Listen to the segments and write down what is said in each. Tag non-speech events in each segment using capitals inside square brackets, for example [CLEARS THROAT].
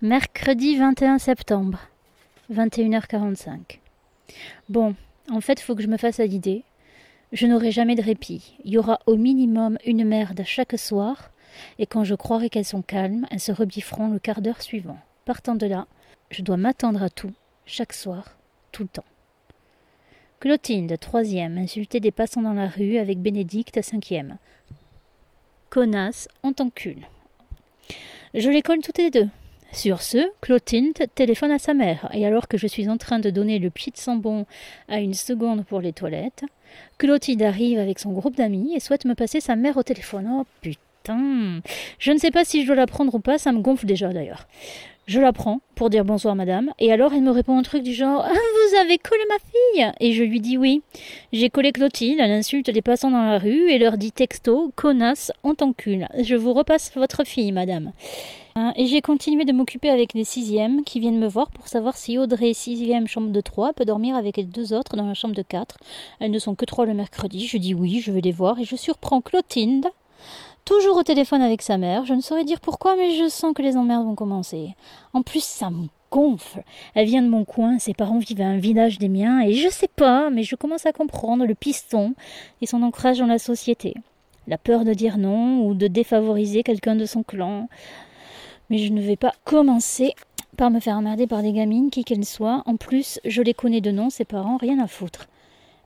Mercredi 21 septembre, 21h45. Bon, en fait, faut que je me fasse à l'idée. Je n'aurai jamais de répit. Il y aura au minimum une merde chaque soir, et quand je croirai qu'elles sont calmes, elles se rebifferont le quart d'heure suivant. Partant de là, je dois m'attendre à tout, chaque soir, tout le temps. Clotilde, troisième, insulter des passants dans la rue avec Bénédicte, cinquième. Connasse, on t'encule. Je les colle toutes les deux. Sur ce, Clotilde téléphone à sa mère, et alors que je suis en train de donner le pied de sambon à une seconde pour les toilettes, Clotilde arrive avec son groupe d'amis et souhaite me passer sa mère au téléphone. Oh putain Je ne sais pas si je dois la prendre ou pas, ça me gonfle déjà d'ailleurs. Je la prends pour dire bonsoir madame, et alors elle me répond un truc du genre ah, Vous avez collé ma fille Et je lui dis oui. J'ai collé Clotilde, elle insulte les passants dans la rue et leur dit texto Connasse, on t'encule. Je vous repasse votre fille, madame. Hein, et j'ai continué de m'occuper avec les sixièmes qui viennent me voir pour savoir si Audrey, sixième chambre de trois, peut dormir avec les deux autres dans la chambre de quatre. Elles ne sont que trois le mercredi. Je dis oui, je vais les voir et je surprends Clotilde toujours au téléphone avec sa mère. Je ne saurais dire pourquoi, mais je sens que les emmerdes vont commencer. En plus, ça me gonfle. Elle vient de mon coin, ses parents vivent à un village des miens, et je sais pas, mais je commence à comprendre le piston et son ancrage dans la société. La peur de dire non ou de défavoriser quelqu'un de son clan. Mais je ne vais pas commencer par me faire emmerder par des gamines, qui qu'elles soient. En plus, je les connais de nom, ses parents, rien à foutre.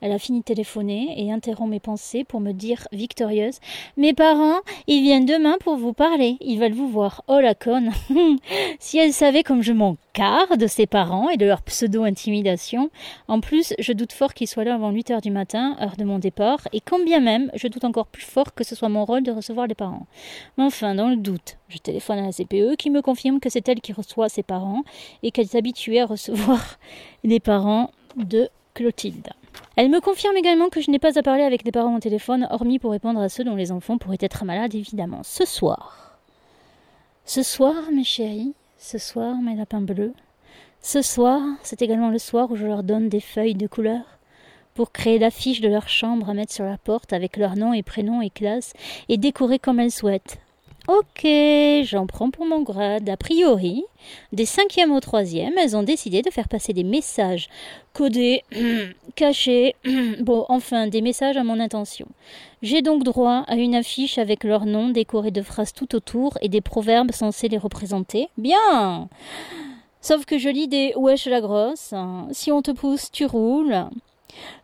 Elle a fini de téléphoner et interrompt mes pensées pour me dire, victorieuse Mes parents, ils viennent demain pour vous parler. Ils veulent vous voir. Oh la conne [LAUGHS] Si elle savait comme je m'en carre de ses parents et de leur pseudo-intimidation. En plus, je doute fort qu'ils soient là avant 8 heures du matin, heure de mon départ, et quand bien même, je doute encore plus fort que ce soit mon rôle de recevoir les parents. Mais enfin, dans le doute, je téléphone à la CPE qui me confirme que c'est elle qui reçoit ses parents et qu'elle est habituée à recevoir [LAUGHS] les parents de Clotilde. Elle me confirme également que je n'ai pas à parler avec des parents au téléphone, hormis pour répondre à ceux dont les enfants pourraient être malades, évidemment. Ce soir. Ce soir, mes chéris, ce soir, mes lapins bleus, ce soir, c'est également le soir où je leur donne des feuilles de couleur pour créer l'affiche de leur chambre à mettre sur la porte avec leur nom et prénom et classe et décorer comme elles souhaitent. Ok, j'en prends pour mon grade. A priori, des cinquièmes au troisième, elles ont décidé de faire passer des messages codés, [CLEARS THROAT] cachés, [CLEARS THROAT] bon, enfin, des messages à mon intention. J'ai donc droit à une affiche avec leur nom décorée de phrases tout autour et des proverbes censés les représenter. Bien Sauf que je lis des wesh la grosse, si on te pousse, tu roules.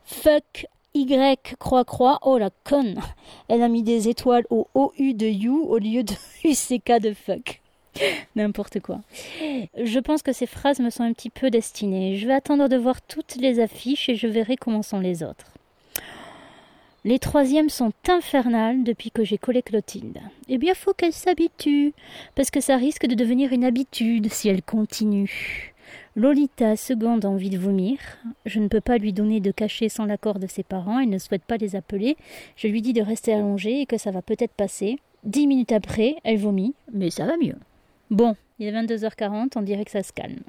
Fuck y croix croix, oh la conne Elle a mis des étoiles au OU de you au lieu de [LAUGHS] UCK de fuck. N'importe quoi. Je pense que ces phrases me sont un petit peu destinées. Je vais attendre de voir toutes les affiches et je verrai comment sont les autres. Les troisièmes sont infernales depuis que j'ai collé Clotilde. Eh bien, faut qu'elle s'habitue, parce que ça risque de devenir une habitude si elle continue. Lolita seconde a envie de vomir. Je ne peux pas lui donner de cachet sans l'accord de ses parents. Elle ne souhaite pas les appeler. Je lui dis de rester allongée et que ça va peut-être passer. Dix minutes après, elle vomit, mais ça va mieux. Bon, il est 22h40, on dirait que ça se calme.